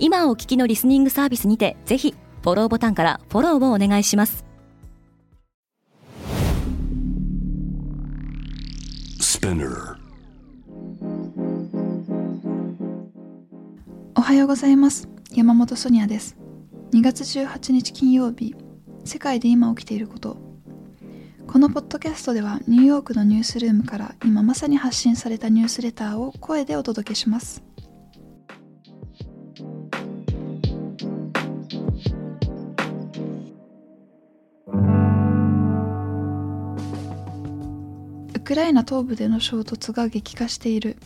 今お聞きのリスニングサービスにてぜひフォローボタンからフォローをお願いします。おはようございます。山本ソニアです。2月18日金曜日。世界で今起きていること。このポッドキャストではニューヨークのニュースルームから今まさに発信されたニュースレターを声でお届けしますクライナ東部での衝突が激化している。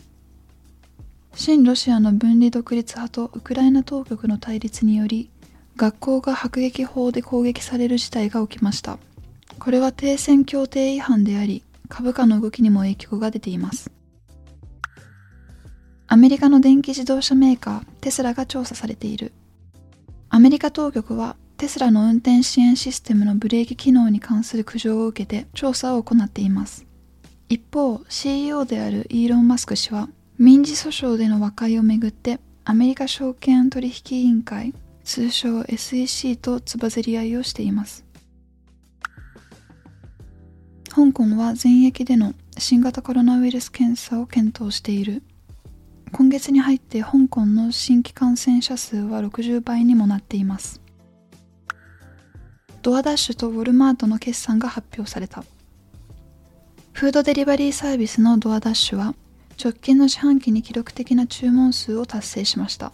親ロシアの分離独立派とウクライナ当局の対立により学校が迫撃砲で攻撃される事態が起きました。これは停戦協定違反であり株価の動きにも影響が出ています。アメリカの電気自動車メーカーテスラが調査されている。アメリカ当局はテスラの運転支援システムのブレーキ機能に関する苦情を受けて調査を行っています。一方 CEO であるイーロン・マスク氏は民事訴訟での和解をめぐってアメリカ証券取引委員会通称 SEC とつばぜり合いをしています。香港は全域での新型コロナウイルス検査を検討している。今月に入って香港の新規感染者数は60倍にもなっています。ドアダッシュとウォルマートの決算が発表された。フードデリバリーサービスのドアダッシュは直近の四半期に記録的な注文数を達成しました。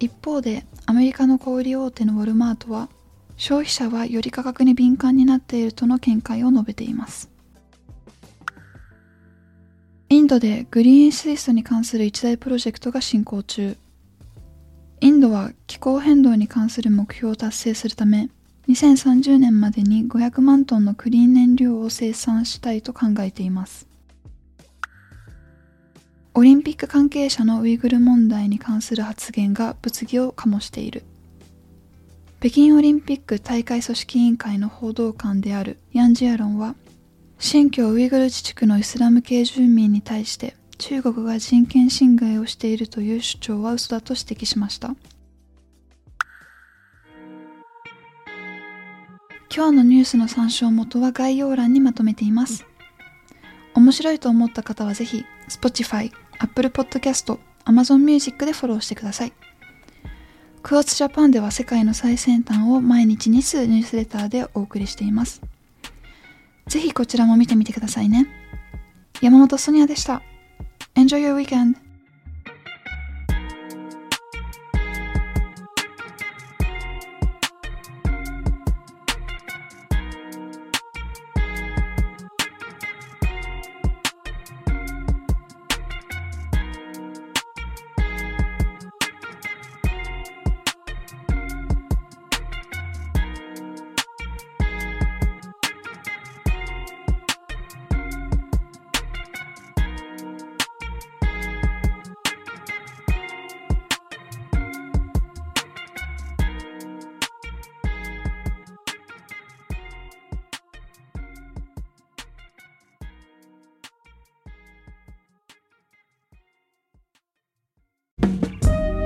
一方でアメリカの小売大手のウォルマートは消費者はより価格に敏感になっているとの見解を述べています。インドでグリーン水素に関する一大プロジェクトが進行中。インドは気候変動に関する目標を達成するため2030年までに500万トンのクリーン燃料を生産したいと考えています。オリンピック関係者のウイグル問題に関する発言が物議を醸している。北京オリンピック大会組織委員会の報道官であるヤン・ジアロンは新疆ウイグル自治区のイスラム系住民に対して中国が人権侵害をしているという主張は嘘だと指摘しました。今日のニュースの参照元は概要欄にまとめています面白いと思った方はぜひ Spotify、Apple Podcast、Amazon Music でフォローしてください。クォーツジャパンでは世界の最先端を毎日2通ニュースレターでお送りしています。ぜひこちらも見てみてくださいね。山本ソニアでした。Enjoy your weekend!